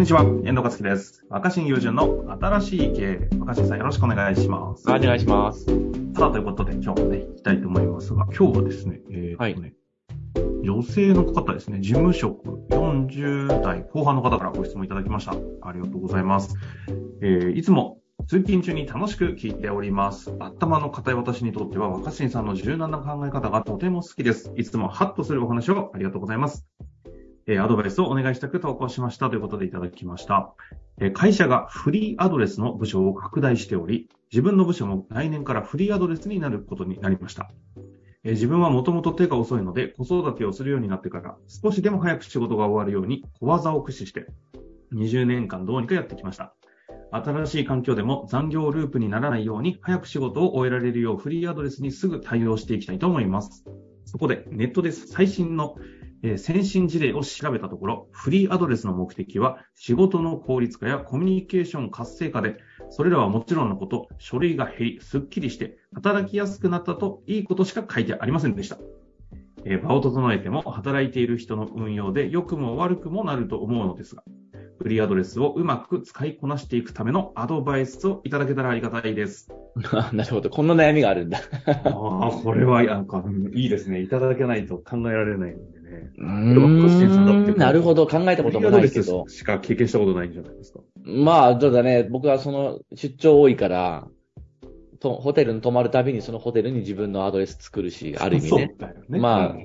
んにちは、遠藤和樹です。若新友人の新しい経営。若新さんよろしくお願いします。はい、お願いします。さあ、ということで今日もね、行きたいと思いますが、今日はですね、えーっとね、女性の方ですね、事務職40代後半の方からご質問いただきました。ありがとうございます。えーいつも通勤中に楽しく聞いております。頭の固い私にとっては若新さんの柔軟な考え方がとても好きです。いつもハッとするお話をありがとうございます。えアドバイスをお願いしたく投稿しましたということでいただきました。え会社がフリーアドレスの部署を拡大しており、自分の部署も来年からフリーアドレスになることになりました。え自分はもともと手が遅いので、子育てをするようになってから、少しでも早く仕事が終わるように小技を駆使して、20年間どうにかやってきました。新しい環境でも残業ループにならないように、早く仕事を終えられるようフリーアドレスにすぐ対応していきたいと思います。そこでネットで最新のえー先進事例を調べたところ、フリーアドレスの目的は仕事の効率化やコミュニケーション活性化で、それらはもちろんのこと、書類が減り、すっきりして、働きやすくなったといいことしか書いてありませんでした。えー場を整えても働いている人の運用で良くも悪くもなると思うのですが、フリーアドレスをうまく使いこなしていくためのアドバイスをいただけたらありがたいです。なるほど。こんな悩みがあるんだ。ああ、これはなんか、うんいいですね。いただけないと考えられないんでね。うーんなるほど。考えたこともないけどフリーアドレ。スしか経験したことないんじゃないですか。まあ、そうだね。僕はその出張多いから、とホテルに泊まるたびにそのホテルに自分のアドレス作るし、ある意味ね。そうだよね。まあ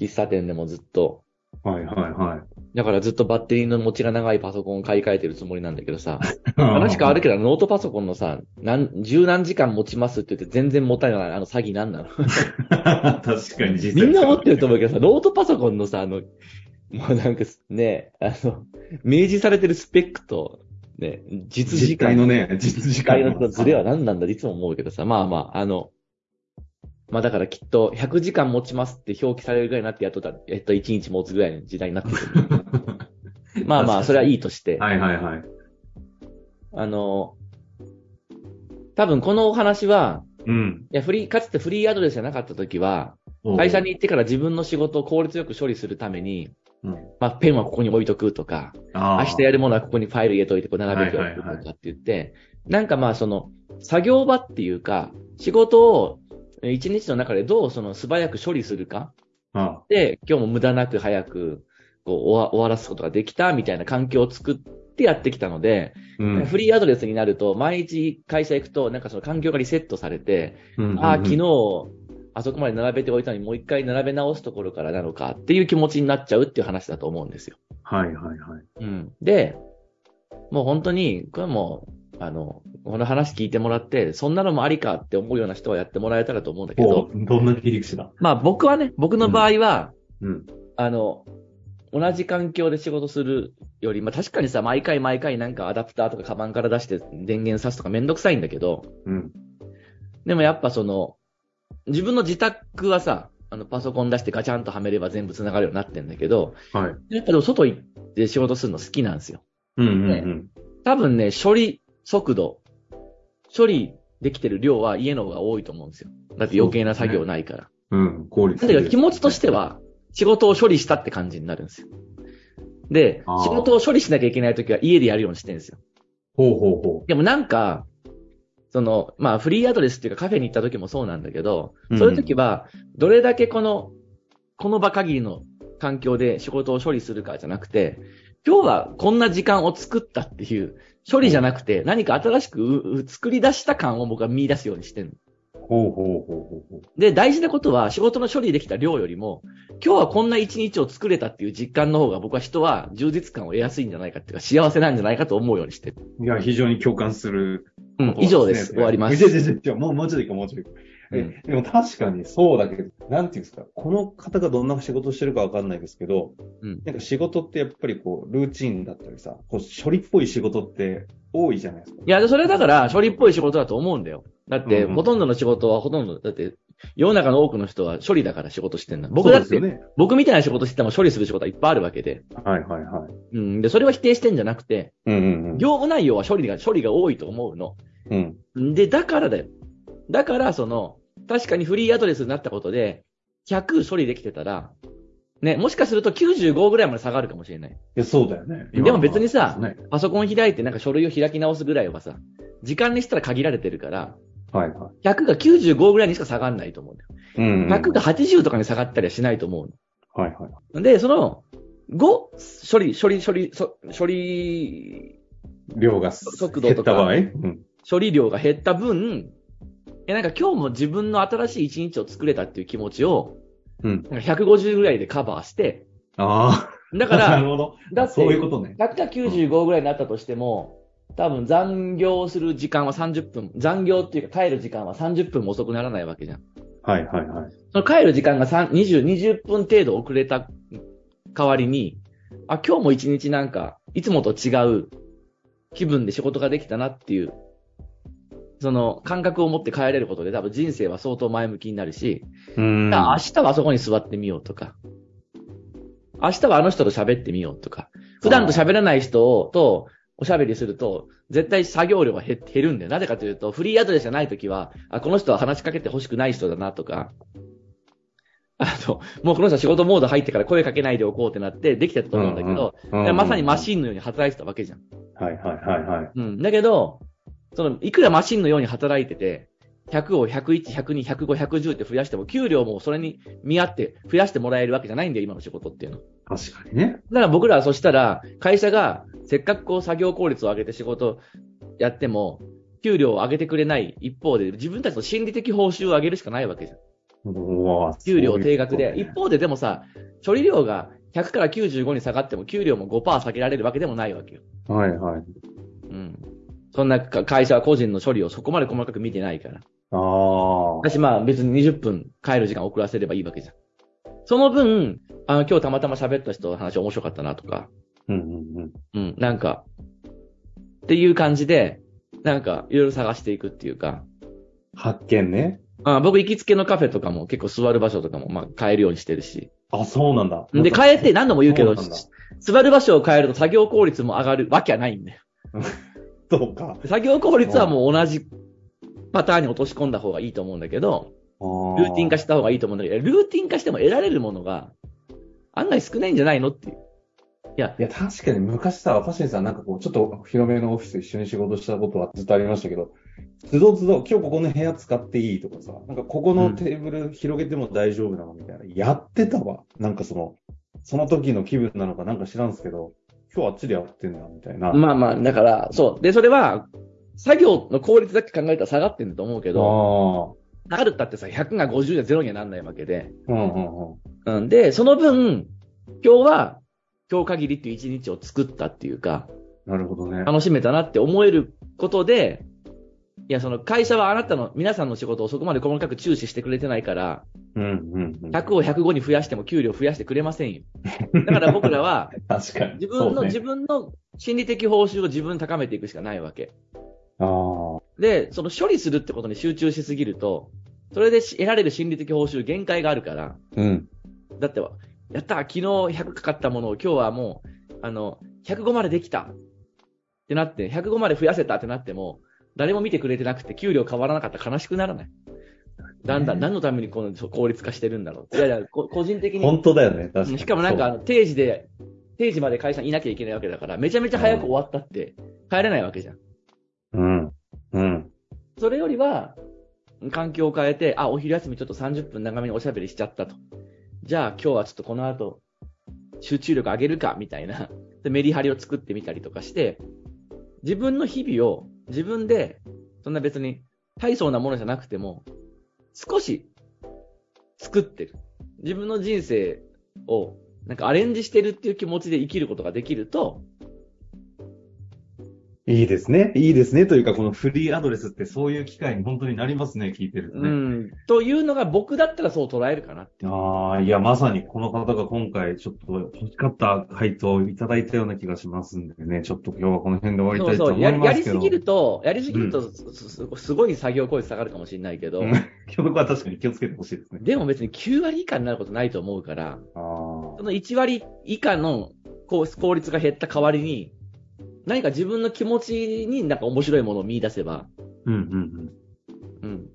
喫茶店でもずっと。あ、はいはいはい。だからずっとバッテリーの持ちが長いパソコンを買い替えてるつもりなんだけどさ。話変わるけど、ノートパソコンのさ、何、十何時間持ちますって言って全然持たないあの詐欺なんなの。確かに実際。みんな思ってると思うけどさ、ノートパソコンのさ、あの、もうなんかね、あの、明示されてるスペックと、ね、実時間。のね、実時時間間のズレは何なんだっていつも思うけどさ、まあまあ、あの、まあだからきっと100時間持ちますって表記されるぐらいになってやっとったら、えっと1日持つぐらいの時代になってくる。まあまあ、それはいいとして、はいはいはい。あの、多分このお話は、うん。いや、フリー、かつてフリーアドレスじゃなかった時は、会社に行ってから自分の仕事を効率よく処理するために、うん、まあ、ペンはここに置いとくとか、あ明日やるものはここにファイル入れといて、こう並べておくとかって言って、なんかまあその、作業場っていうか、仕事をえー一日の中でどうその素早く処理するかあで、今日も無駄なく早くこう終わ終わらすことができたみたいな環境を作ってやってきたので、うん。フリーアドレスになると、毎日会社行くと、なんかその環境がリセットされて、うんああ、昨日、あそこまで並べておいたのにもう一回並べ直すところからなのかっていう気持ちになっちゃうっていう話だと思うんですよ。はいはいはい。うん。で、もう本当に、これはもう、あの、この話聞いてもらって、そんなのもありかって思うような人はやってもらえたらと思うんだけど、おどんな切り口だ？まあ僕はね、僕の場合は、うん。あの、同じ環境で仕事するより、まあ確かにさ、毎回毎回なんかアダプターとかカバンから出して電源挿すとかめんどくさいんだけど、うん。でもやっぱその、自分の自宅はさ、あのパソコン出してガチャンとはめれば全部繋がるようになってんだけど、はい。やっぱでも外行って仕事するの好きなんですよ。うんうんうん。多分ね、処理速度、処理できてる量は家の方が多いと思うんですよ。だって余計な作業ないから。うん。効率だけど気持ちとしては、仕事を処理したって感じになるんですよ。で仕事を処理しなきゃいけないときは家でやるようにしてるんですよ。ほうほうほでもなんか、その、まあフリーアドレスっていうかカフェに行った時もそうなんだけど、うんそういう時は、どれだけこの、この場限りの環境で仕事を処理するかじゃなくて、今日はこんな時間を作ったっていう、処理じゃなくて何か新しくうう作り出した感を僕は見出すようにしてる。う。ほうほうほうほうほう。で、大事なことは仕事の処理できた量よりも、今日はこんな一日を作れたっていう実感の方が僕は人は充実感を得やすいんじゃないかっていうか幸せなんじゃないかと思うようにしてる。いや、非常に共感するうん、以上です。終わります。いやいやいやもう、もうちょっといいか、もうちょっといいか。えうんでも確かにそうだけど、なんていうんですか、この方がどんな仕事してるかわかんないですけど、うんなんか仕事ってやっぱりこう、ルーチンだったりさ、こう処理っぽい仕事って多いじゃないですか。いや、それだから処理っぽい仕事だと思うんだよ。だって、うんうんほとんどの仕事はほとんど、だって、世の中の多くの人は処理だから仕事してんだ。僕だって、ね。僕みたいな仕事してても処理する仕事はいっぱいあるわけで。はいはいはい。うん。で、それは否定してんじゃなくて、うんうん業務内容は処理が、処理が多いと思うの。うん。うん。で、だからだよ。だから、その、確かにフリーアドレスになったことで、100処理できてたら、ね、もしかすると95ぐらいまで下がるかもしれない。いや、そうだよね。でも別にさ、ね、パソコン開いてなんか書類を開き直すぐらいはさ、時間にしたら限られてるから、はいはい。100が95ぐらいにしか下がんないと思うんだよ。うん、うん。100が80とかに下がったりはしないと思う。はいはい。で、その、5、処理、処理、処理、処理、量が速度とか、うん、処理量が減った分、え、なんか今日も自分の新しい一日を作れたっていう気持ちを、うん。なんか150ぐらいでカバーして、ああ。だから、なるほど。だって、そういうことね。100が95ぐらいになったとしても、多分残業する時間は30分、残業っていうか帰る時間は30分も遅くならないわけじゃん。はいはいはい。その帰る時間が20、20分程度遅れた代わりに、あ、今日も一日なんか、いつもと違う気分で仕事ができたなっていうその感覚を持って帰れることで多分人生は相当前向きになるし、うん明日はあそこに座ってみようとか、明日はあの人と喋ってみようとか、普段と喋らない人とおしゃべりすると、絶対作業量が減るんだよ。なぜかというと、フリーアドレスじゃないときは、あ、この人は話しかけて欲しくない人だなとか、あと、もうこの人は仕事モード入ってから声かけないでおこうってなってできてたと思うんだけど、うんうん、まさにマシンのように働いてたわけじゃん。はいはいはいはい。うん。だけど、その、いくらマシンのように働いてて、100を101、102、105、110って増やしても、給料もそれに見合って増やしてもらえるわけじゃないんだよ、今の仕事っていうの。確かにね。だから僕らはそしたら、会社がせっかくこう作業効率を上げて仕事やっても、給料を上げてくれない一方で、自分たちの心理的報酬を上げるしかないわけじゃん。給料低額で。一方ででもさ、処理量が100から95に下がっても給料も5%下げられるわけでもないわけよ。はいはい。うん。そんな会社は個人の処理をそこまで細かく見てないから。ああ。私まあ別に20分帰る時間遅らせればいいわけじゃん。その分、あの今日たまたま喋った人の話面白かったなとか。うんうんうん。うん、なんか、っていう感じで、なんかいろいろ探していくっていうか。発見ね。あ僕行きつけのカフェとかも結構座る場所とかもまあ変えるようにしてるし。あ、そうなんだ。で、変えて何度も言うけど、座る場所を変えると作業効率も上がるわけはないんだよ。そうか。作業効率はもう同じパターンに落とし込んだ方がいいと思うんだけど、ルーティン化した方がいいと思うんだけど、ルーティン化しても得られるものが案外少ないんじゃないのっていう。いや、いや、確かに昔さ、若新さんなんかこう、ちょっと広めのオフィス一緒に仕事したことはずっとありましたけど、つどつど、今日ここの部屋使っていいとかさ、なんかここのテーブル広げても大丈夫なのみたいな、うん、やってたわ。なんかその、その時の気分なのかなんか知らんすけど、今日あっちでやってんだ、みたいな。まあまあ、だから、そう。で、それは、作業の効率だけ考えたら下がってんだと思うけど、あるったってさ、100が50で0にはなんないわけで。うんうんうん。で、その分、今日は、今日限りっていう一日を作ったっていうか、なるほどね。楽しめたなって思えることで、いや、その会社はあなたの、皆さんの仕事をそこまで細かく注視してくれてないから、うんうんうん、100を105に増やしても給料増やしてくれませんよ。だから僕らは、確かに。自分の、ね、自分の心理的報酬を自分高めていくしかないわけ。あで、その処理するってことに集中しすぎると、それで得られる心理的報酬限界があるから、うん。だって、やった昨日100かかったものを今日はもう、あの、105までできたってなって、105まで増やせたってなっても、誰も見てくれてなくて給料変わらなかったら悲しくならない？だんだん、何のためにこの効率化してるんだろう。いやいや、個人的に。本当だよね、確かに。しかもなんか、定時で、定時まで会社にいなきゃいけないわけだから、めちゃめちゃ早く終わったって、帰れないわけじゃん。うん。うん。それよりは、環境を変えて、あ、お昼休みちょっと30分長めにおしゃべりしちゃったと。じゃあ今日はちょっとこの後、集中力上げるか、みたいな。で、メリハリを作ってみたりとかして、自分の日々を自分で、そんな別に大層なものじゃなくても、少し作ってる。自分の人生をなんかアレンジしてるっていう気持ちで生きることができると、いいですね。いいですね。というか、このフリーアドレスってそういう機会に本当になりますね、聞いてるとね。うん。というのが僕だったらそう捉えるかなって。ああ、いや、まさにこの方が今回ちょっと欲しかった回答をいただいたような気がしますんでね、ちょっと今日はこの辺で終わりたいと思いますけど。そうそうやりすぎると、やりすぎると、うん、すごい作業効率下がるかもしれないけど。今日は確かに気をつけてほしいですね。でも別に9割以下になることないと思うから、あその1割以下の効率が減った代わりに、何か自分の気持ちになんか面白いものを見出せば、うんうんうん。うん。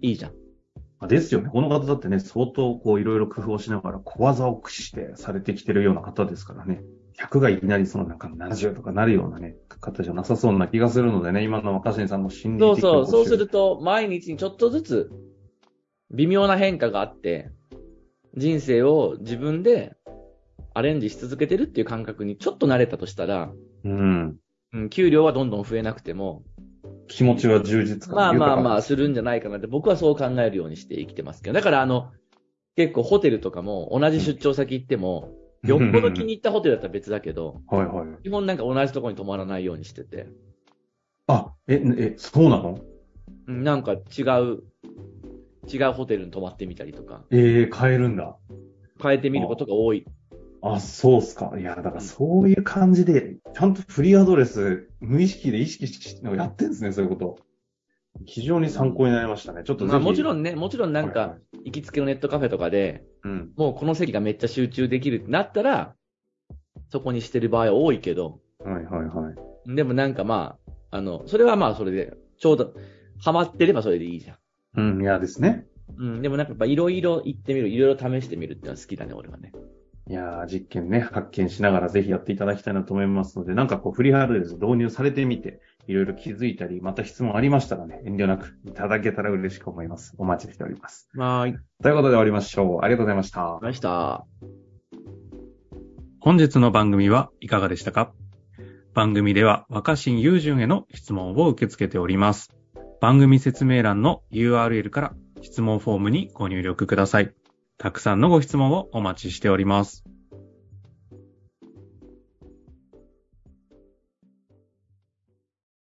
いいじゃん。ですよね。この方だってね、相当こういろいろ工夫をしながら小技を駆使してされてきてるような方ですからね。100がいきなりそのなんか70とかなるようなね、方じゃなさそうな気がするのでね、今の若新さんの心理的そうそう、そうすると毎日にちょっとずつ微妙な変化があって、人生を自分でアレンジし続けてるっていう感覚にちょっと慣れたとしたら、うん。うん、給料はどんどん増えなくても、気持ちは充実感まあまあまあ、するんじゃないかなって、僕はそう考えるようにして生きてますけど。だからあの、結構ホテルとかも同じ出張先行っても、よっぽど気に入ったホテルだったら別だけど、はいはい。基本なんか同じところに泊まらないようにしてて。あ、え、え、そうなの？なんか違う、違うホテルに泊まってみたりとか。ええー、変えるんだ。変えてみることが多い。あ、そうっすか。いや、だからそういう感じで、ちゃんとフリーアドレス、無意識で意識してやってんですね、そういうこと。非常に参考になりましたね。ちょっとまあもちろんね、もちろんなんか、行きつけのネットカフェとかで、うん、もうこの席がめっちゃ集中できるってなったら、そこにしてる場合は多いけど。はいはいはい。でもなんかまあ、あの、それはまあそれで、ちょうど、ハマってればそれでいいじゃん。うん、いやですね。うん、でもなんかやっぱいろいろ行ってみる、いろいろ試してみるってのは好きだね、俺はね。いやー、実験ね、発見しながらぜひやっていただきたいなと思いますので、なんかこう、フリーハードです導入されてみて、いろいろ気づいたり、また質問ありましたらね、遠慮なくいただけたら嬉しく思います。お待ちしております。はい。ということで終わりましょう。ありがとうございました。ありがとうございました。本日の番組はいかがでしたか？番組では若新雄純への質問を受け付けております。番組説明欄の URL から質問フォームにご入力ください。たくさんのご質問をお待ちしております。